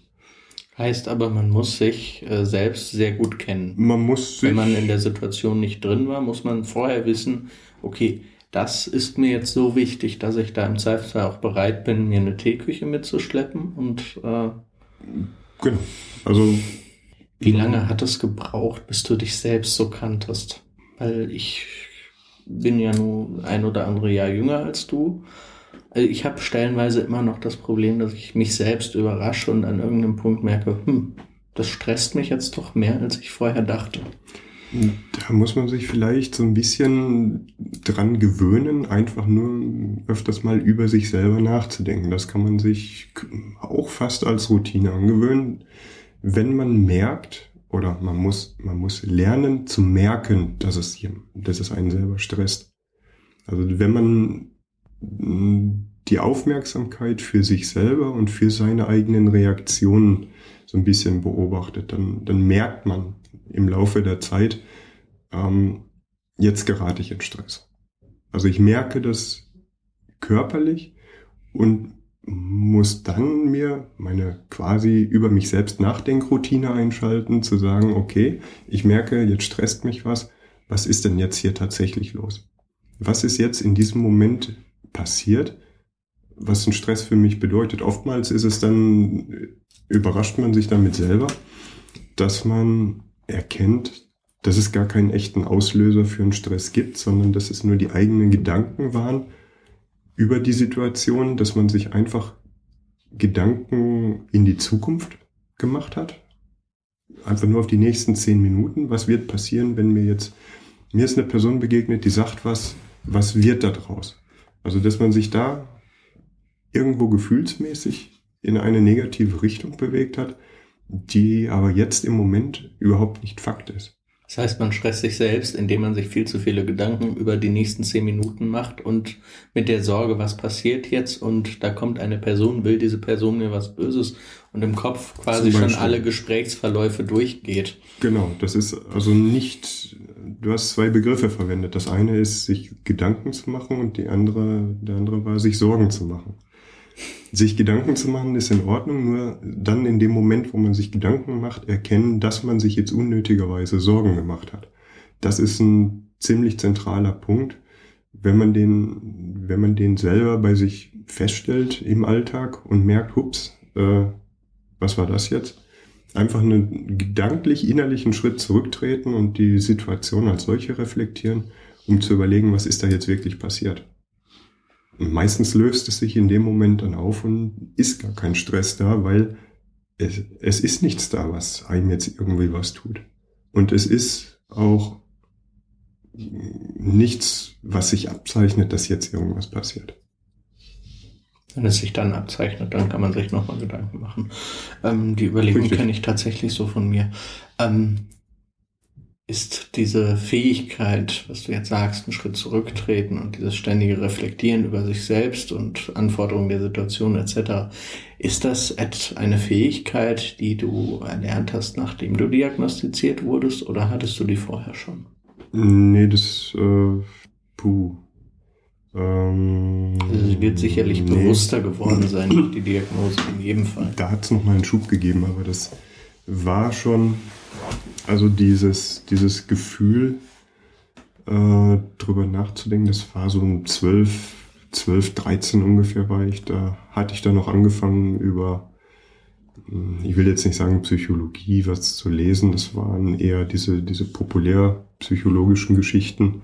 Heißt aber, man muss sich äh, selbst sehr gut kennen. Man muss sich, Wenn man in der Situation nicht drin war, muss man vorher wissen, okay, das ist mir jetzt so wichtig, dass ich da im Zweifelsfall auch bereit bin, mir eine Teeküche mitzuschleppen. Und äh, genau. Also wie lange hat es gebraucht, bis du dich selbst so kanntest? Weil ich bin ja nur ein oder andere Jahr jünger als du. Also ich habe stellenweise immer noch das Problem, dass ich mich selbst überrasche und an irgendeinem Punkt merke, hm, das stresst mich jetzt doch mehr, als ich vorher dachte. Da muss man sich vielleicht so ein bisschen dran gewöhnen, einfach nur öfters mal über sich selber nachzudenken. Das kann man sich auch fast als Routine angewöhnen. Wenn man merkt, oder man muss, man muss lernen zu merken, dass es, dass es einen selber stresst. Also wenn man die Aufmerksamkeit für sich selber und für seine eigenen Reaktionen so ein bisschen beobachtet, dann, dann merkt man im Laufe der Zeit, ähm, jetzt gerate ich in Stress. Also ich merke das körperlich und muss dann mir meine quasi über mich selbst Nachdenkroutine einschalten, zu sagen, okay, ich merke, jetzt stresst mich was, was ist denn jetzt hier tatsächlich los? Was ist jetzt in diesem Moment passiert, was ein Stress für mich bedeutet? Oftmals ist es dann, überrascht man sich damit selber, dass man erkennt, dass es gar keinen echten Auslöser für einen Stress gibt, sondern dass es nur die eigenen Gedanken waren, über die Situation, dass man sich einfach Gedanken in die Zukunft gemacht hat. Einfach nur auf die nächsten zehn Minuten. Was wird passieren, wenn mir jetzt, mir ist eine Person begegnet, die sagt was, was wird da draus? Also, dass man sich da irgendwo gefühlsmäßig in eine negative Richtung bewegt hat, die aber jetzt im Moment überhaupt nicht Fakt ist. Das heißt, man stresst sich selbst, indem man sich viel zu viele Gedanken über die nächsten zehn Minuten macht und mit der Sorge, was passiert jetzt und da kommt eine Person, will diese Person mir was Böses und im Kopf quasi schon alle Gesprächsverläufe durchgeht. Genau, das ist also nicht, du hast zwei Begriffe verwendet. Das eine ist, sich Gedanken zu machen und die andere, der andere war, sich Sorgen zu machen. Sich Gedanken zu machen ist in Ordnung, nur dann in dem Moment, wo man sich Gedanken macht, erkennen, dass man sich jetzt unnötigerweise Sorgen gemacht hat. Das ist ein ziemlich zentraler Punkt. Wenn man den, wenn man den selber bei sich feststellt im Alltag und merkt, hups, äh, was war das jetzt? Einfach einen gedanklich innerlichen Schritt zurücktreten und die Situation als solche reflektieren, um zu überlegen, was ist da jetzt wirklich passiert. Und meistens löst es sich in dem Moment dann auf und ist gar kein Stress da, weil es, es ist nichts da, was einem jetzt irgendwie was tut. Und es ist auch nichts, was sich abzeichnet, dass jetzt irgendwas passiert. Wenn es sich dann abzeichnet, dann kann man sich nochmal Gedanken machen. Ähm, die Überlegung kenne ich tatsächlich so von mir. Ähm, ist diese Fähigkeit, was du jetzt sagst, einen Schritt zurücktreten und dieses ständige Reflektieren über sich selbst und Anforderungen der Situation etc., ist das eine Fähigkeit, die du erlernt hast, nachdem du diagnostiziert wurdest oder hattest du die vorher schon? Nee, das, äh, puh. Ähm, also sie wird sicherlich nee. bewusster geworden sein durch die Diagnose, in jedem Fall. Da hat es nochmal einen Schub gegeben, aber das war schon also dieses, dieses Gefühl, äh, drüber nachzudenken, das war so um 12, 12, 13 ungefähr war ich, da hatte ich dann noch angefangen über, hm, ich will jetzt nicht sagen Psychologie, was zu lesen, das waren eher diese, diese populärpsychologischen Geschichten,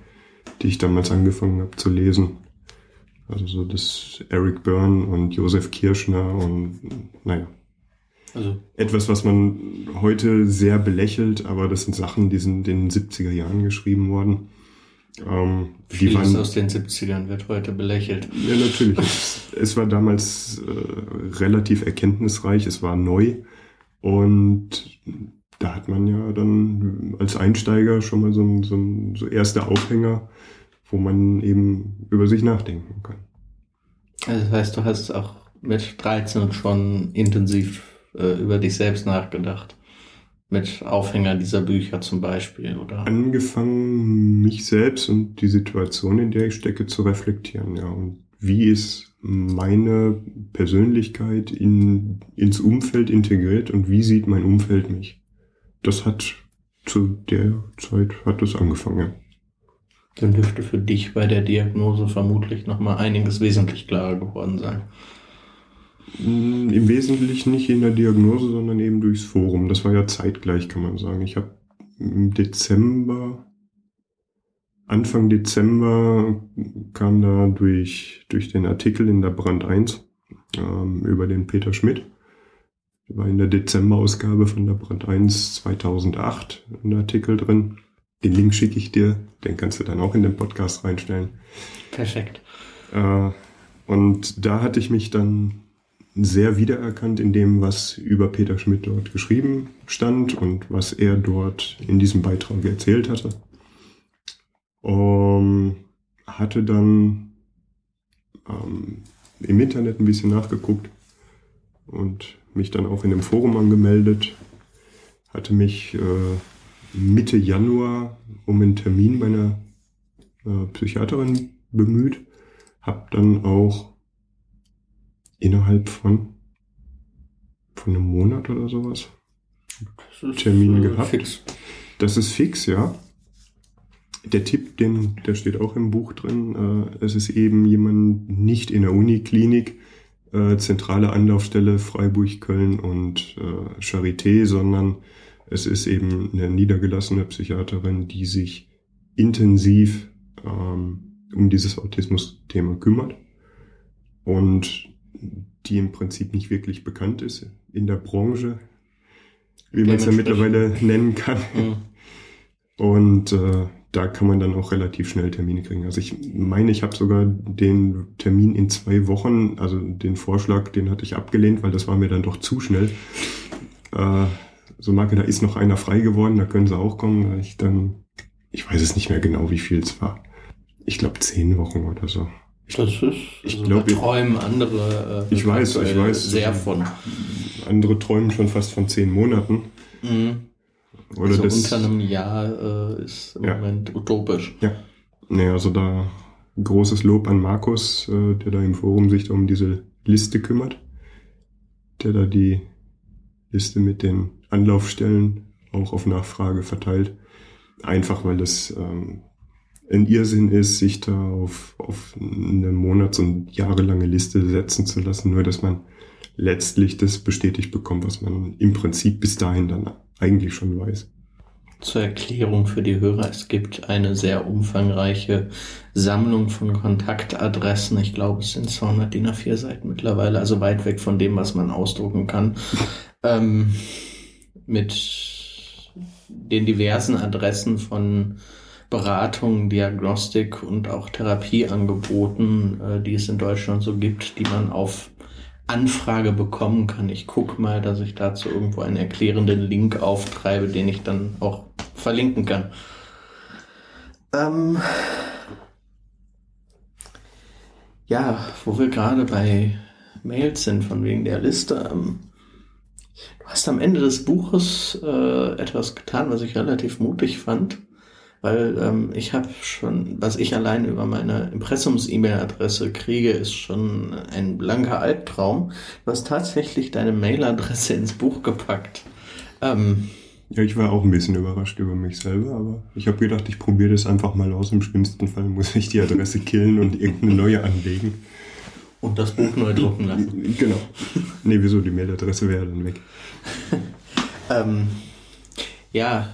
die ich damals angefangen habe zu lesen. Also so das Eric Byrne und Josef Kirschner und naja, also etwas, was man heute sehr belächelt, aber das sind Sachen, die sind in den 70er Jahren geschrieben worden. Ähm, Vieles waren, aus den 70ern wird heute belächelt. Ja, natürlich. es, es war damals äh, relativ erkenntnisreich, es war neu und da hat man ja dann als Einsteiger schon mal so, so, so erste Aufhänger wo man eben über sich nachdenken kann. Also das heißt, du hast auch mit 13 schon intensiv äh, über dich selbst nachgedacht. Mit Aufhänger dieser Bücher zum Beispiel, oder? Angefangen, mich selbst und die Situation, in der ich stecke, zu reflektieren, ja. Und wie ist meine Persönlichkeit in, ins Umfeld integriert und wie sieht mein Umfeld mich? Das hat zu der Zeit hat es angefangen, ja. Dann dürfte für dich bei der Diagnose vermutlich nochmal einiges wesentlich klarer geworden sein. Mm, Im Wesentlichen nicht in der Diagnose, sondern eben durchs Forum. Das war ja zeitgleich, kann man sagen. Ich habe im Dezember, Anfang Dezember kam da durch, durch den Artikel in der Brand 1 ähm, über den Peter Schmidt. War in der Dezemberausgabe von der Brand 1 2008 ein Artikel drin. Den Link schicke ich dir, den kannst du dann auch in den Podcast reinstellen. Perfekt. Äh, und da hatte ich mich dann sehr wiedererkannt in dem, was über Peter Schmidt dort geschrieben stand und was er dort in diesem Beitrag erzählt hatte. Um, hatte dann ähm, im Internet ein bisschen nachgeguckt und mich dann auch in dem Forum angemeldet. Hatte mich äh, Mitte Januar um einen Termin bei einer äh, Psychiaterin bemüht. Hab dann auch innerhalb von, von einem Monat oder sowas Termin äh, gehabt. Fix. Das ist fix, ja. Der Tipp, den, der steht auch im Buch drin, äh, es ist eben jemand nicht in der Uniklinik, äh, zentrale Anlaufstelle Freiburg, Köln und äh, Charité, sondern es ist eben eine niedergelassene Psychiaterin, die sich intensiv ähm, um dieses Autismus-Thema kümmert und die im Prinzip nicht wirklich bekannt ist in der Branche, wie man es ja mittlerweile nennen kann. Mhm. Und äh, da kann man dann auch relativ schnell Termine kriegen. Also ich meine, ich habe sogar den Termin in zwei Wochen, also den Vorschlag, den hatte ich abgelehnt, weil das war mir dann doch zu schnell. Äh, so Marke, da ist noch einer frei geworden, da können sie auch kommen. Da ich dann, ich weiß es nicht mehr genau, wie viel es war. Ich glaube zehn Wochen oder so. Das ist, Ich also glaub, da träumen andere äh, Ich weiß, ich weiß. sehr von. Andere träumen schon fast von zehn Monaten. Mhm. Oder also das, unter einem Jahr äh, ist im Ja. Moment utopisch. Ja. Nee, also da großes Lob an Markus, äh, der da im Forum sich da um diese Liste kümmert. Der da die Liste mit den Anlaufstellen auch auf Nachfrage verteilt. Einfach weil das ähm, ein Irrsinn ist, sich da auf, auf eine monats- und jahrelange Liste setzen zu lassen, nur dass man letztlich das bestätigt bekommt, was man im Prinzip bis dahin dann eigentlich schon weiß. Zur Erklärung für die Hörer, es gibt eine sehr umfangreiche Sammlung von Kontaktadressen. Ich glaube, es sind 200 DIN A4 Seiten mittlerweile, also weit weg von dem, was man ausdrucken kann. [LAUGHS] Ähm, mit den diversen Adressen von Beratung, Diagnostik und auch Therapieangeboten, äh, die es in Deutschland so gibt, die man auf Anfrage bekommen kann. Ich gucke mal, dass ich dazu irgendwo einen erklärenden Link auftreibe, den ich dann auch verlinken kann. Ähm ja, wo wir gerade bei Mails sind, von wegen der Liste. Ähm du hast am Ende des Buches äh, etwas getan, was ich relativ mutig fand. Weil ähm, ich habe schon, was ich allein über meine Impressums-E-Mail-Adresse kriege, ist schon ein blanker Albtraum. Du hast tatsächlich deine Mailadresse ins Buch gepackt. Ähm, Ja, ich war auch ein bisschen überrascht über mich selber, aber ich habe gedacht, ich probiere das einfach mal aus. Im schlimmsten Fall muss ich die Adresse killen und irgendeine neue anlegen. und das Buch neu drucken lassen. Genau. Nee, wieso? Die Mailadresse wäre dann weg. [LAUGHS] Ähm, ja,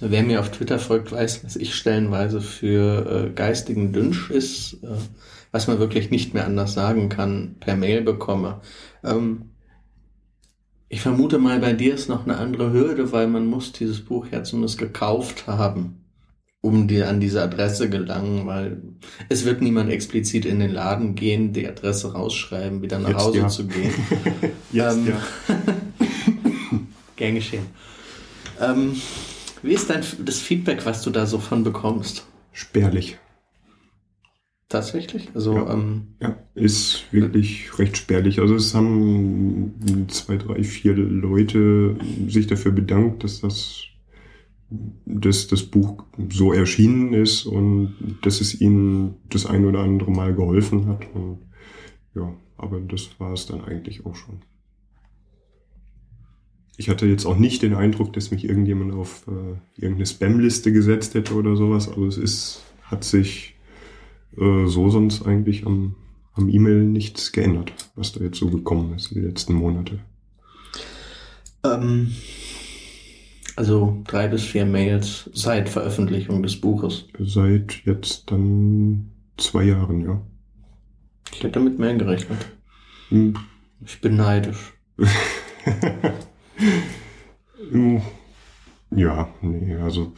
wer mir auf Twitter folgt, weiß, dass ich stellenweise für äh, geistigen Dünsch ist, äh, was man wirklich nicht mehr anders sagen kann, per Mail bekomme. Ähm, ich vermute mal, bei dir ist noch eine andere Hürde, weil man muss dieses Buch ja zumindest gekauft haben, um dir an diese Adresse gelangen, weil es wird niemand explizit in den Laden gehen, die Adresse rausschreiben, wieder nach Jetzt Hause ja. zu gehen. [LAUGHS] Jetzt, Ähm, ja. [LAUGHS] Gern geschehen. Ähm, wie ist dein das Feedback, was du da so von bekommst? Spärlich. Tatsächlich? Also, Ja. ähm, Ja, ist wirklich recht spärlich. Also es haben zwei, drei, vier Leute sich dafür bedankt, dass das, dass das Buch so erschienen ist und dass es ihnen das ein oder andere Mal geholfen hat. Und ja, aber das war es dann eigentlich auch schon. Ich hatte jetzt auch nicht den Eindruck, dass mich irgendjemand auf äh, irgendeine Spam-Liste gesetzt hätte oder sowas. Also es ist, hat sich äh, so sonst eigentlich am, am E-Mail nichts geändert, was da jetzt so gekommen ist die letzten Monate. ähm, also drei bis vier Mails seit Veröffentlichung des Buches. Seit jetzt dann zwei Jahren, ja. Ich hätte damit mehr gerechnet. Hm. Ich bin neidisch. [LAUGHS] Ja, nee, also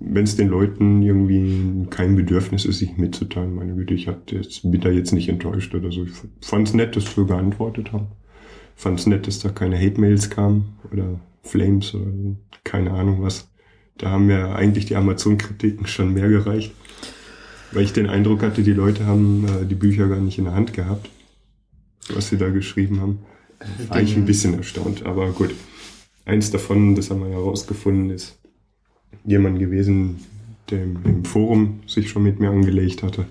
wenn es den Leuten irgendwie kein Bedürfnis ist, sich mitzuteilen, meine Güte, ich hatte jetzt, bin da jetzt nicht enttäuscht oder so. Ich fand's nett, dass wir geantwortet haben. Fand's nett, dass da keine Hate-Mails kamen oder Flames oder keine Ahnung was. Da haben mir eigentlich die Amazon-Kritiken schon mehr gereicht. Weil ich den Eindruck hatte, die Leute haben äh, die Bücher gar nicht in der Hand gehabt, was sie da geschrieben haben. War ich ein bisschen erstaunt, aber gut. Eins davon, das haben wir herausgefunden, ist jemand gewesen, der im, Forum sich schon mit mir angelegt hatte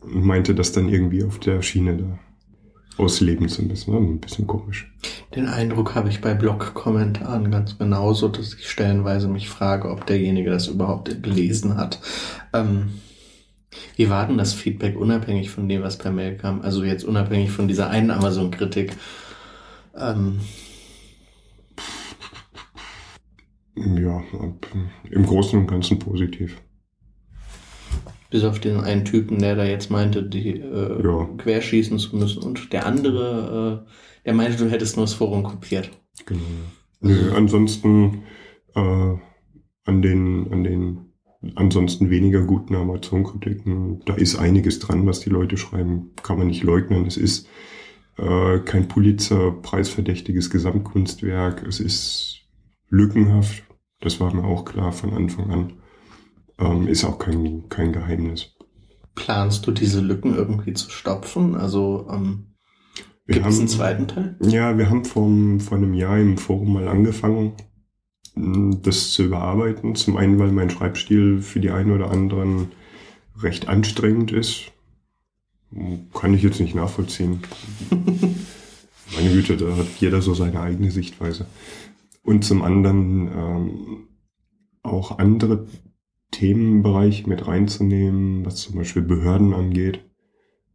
und meinte, das dann irgendwie auf der Schiene da ausleben zu müssen. Ein bisschen komisch. Den Eindruck habe ich bei Blog-Kommentaren ganz genauso, dass ich stellenweise mich frage, ob derjenige das überhaupt gelesen hat. Ähm, wie war denn das Feedback unabhängig von dem, was per Mail kam? Also jetzt unabhängig von dieser einen Amazon-Kritik. Ähm, Ja, im Großen und Ganzen positiv. bis auf den einen Typen, der da jetzt meinte, die äh, Ja. querschießen zu müssen. Und der andere, äh, der meinte, du hättest nur das Forum kopiert. Genau. Nö, ansonsten äh, an den, an den ansonsten weniger guten Amazon-Kritiken, da ist einiges dran, was die Leute schreiben, kann man nicht leugnen. Es ist äh, kein Pulitzer-preisverdächtiges Gesamtkunstwerk, es ist lückenhaft, das war mir auch klar von Anfang an. Ähm, ist auch kein, kein Geheimnis. Planst du diese Lücken irgendwie zu stopfen? Also ähm, Wir gibt es einen zweiten Teil? Ja, wir haben vom, vor einem Jahr im Forum mal angefangen, mh, das zu überarbeiten. Zum einen, weil mein Schreibstil für die einen oder anderen recht anstrengend ist. Kann ich jetzt nicht nachvollziehen. [LAUGHS] Meine Güte, da hat jeder so seine eigene Sichtweise. Und zum anderen ähm, auch andere Themenbereiche mit reinzunehmen, was zum Beispiel Behörden angeht.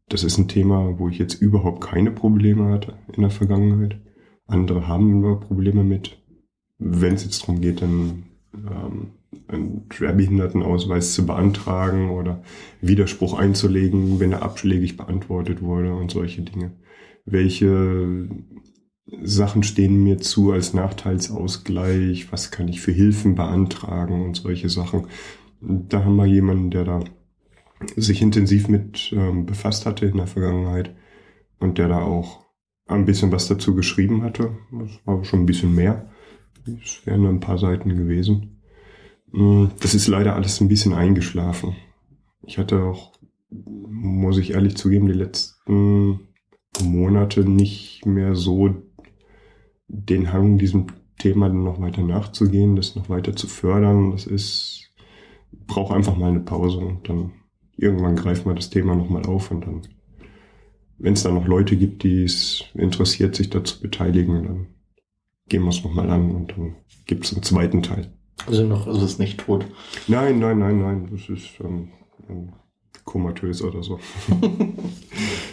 Das ist ein Thema, wo ich jetzt überhaupt keine Probleme hatte in der Vergangenheit. Andere haben nur Probleme mit, wenn es jetzt darum geht, dann ähm, einen Schwerbehindertenausweis zu beantragen oder Widerspruch einzulegen, wenn er abschlägig beantwortet wurde und solche Dinge. Welche Sachen stehen mir zu als Nachteilsausgleich? Was kann ich für Hilfen beantragen und solche Sachen? Da haben wir jemanden, der da sich intensiv mit ähm, befasst hatte in der Vergangenheit und der da auch ein bisschen was dazu geschrieben hatte. Das war schon ein bisschen mehr. Es wären ein paar Seiten gewesen. Mm, Das ist leider alles ein bisschen eingeschlafen. Ich hatte auch, muss ich ehrlich zugeben, die letzten Monate nicht mehr so den Hang, diesem Thema dann noch weiter nachzugehen, das noch weiter zu fördern. Das ist, braucht einfach mal eine Pause und dann irgendwann greifen wir das Thema nochmal auf und dann, wenn es da noch Leute gibt, die es interessiert, sich dazu beteiligen, dann gehen wir es nochmal an und dann gibt es einen zweiten Teil. Also noch ist es nicht tot. Nein, nein, nein, nein, das ist ähm, komatös oder so. [LAUGHS]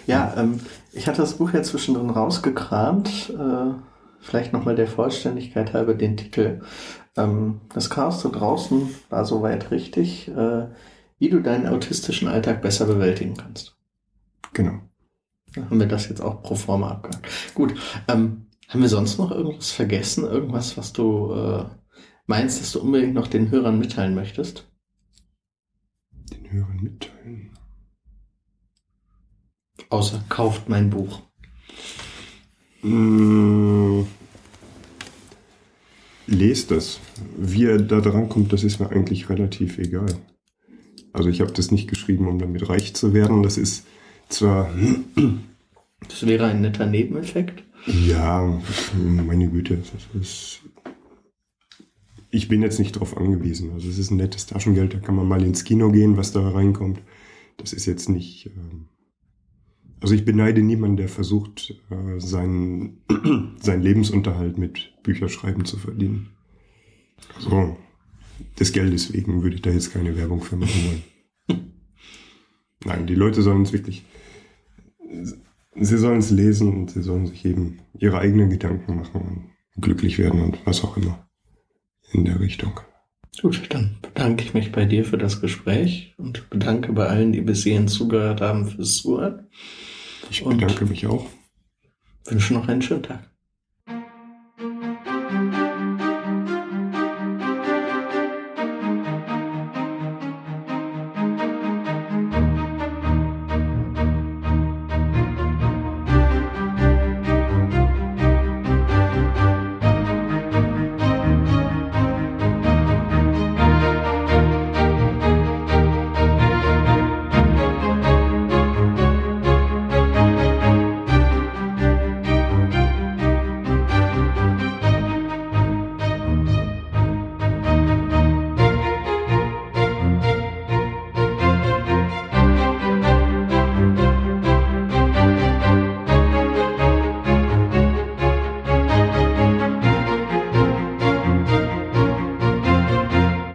Ja, ähm, ich hatte das Buch ja zwischendrin rausgekramt. Äh, vielleicht nochmal der Vollständigkeit halber den Titel. Ähm, das Chaos da draußen war soweit richtig, äh, wie du deinen autistischen Alltag besser bewältigen kannst. Genau. Dann haben wir das jetzt auch pro forma abgehakt. Gut, ähm, haben wir sonst noch irgendwas vergessen? Irgendwas, was du äh, meinst, dass du unbedingt noch den Hörern mitteilen möchtest? Den Hörern mitteilen. Außer kauft mein Buch. Mm, Lest es. Wie er da dran kommt, das ist mir eigentlich relativ egal. Also ich habe das nicht geschrieben, um damit reich zu werden. Das ist zwar... [CLEARS THROAT] Das wäre ein netter Nebeneffekt. Ja, meine Güte. Das ist, ich bin jetzt nicht drauf angewiesen. Also es ist ein nettes Taschengeld, da kann man mal ins Kino gehen, was da reinkommt. Das ist jetzt nicht... Ähm, also ich beneide niemanden, der versucht, äh, seinen, [CLEARS THROAT] seinen Lebensunterhalt mit Bücherschreiben zu verdienen. Also des Geldes wegen würde ich da jetzt keine Werbung für machen wollen. [LAUGHS] Nein, die Leute sollen es wirklich, sie sollen es lesen und sie sollen sich eben ihre eigenen Gedanken machen und glücklich werden und was auch immer in der Richtung. Gut, dann bedanke ich mich bei dir für das Gespräch und bedanke bei allen, die bis hierhin zugehört haben, fürs Zuhören. Ich bedanke und mich auch. Wünsche noch einen schönen Tag.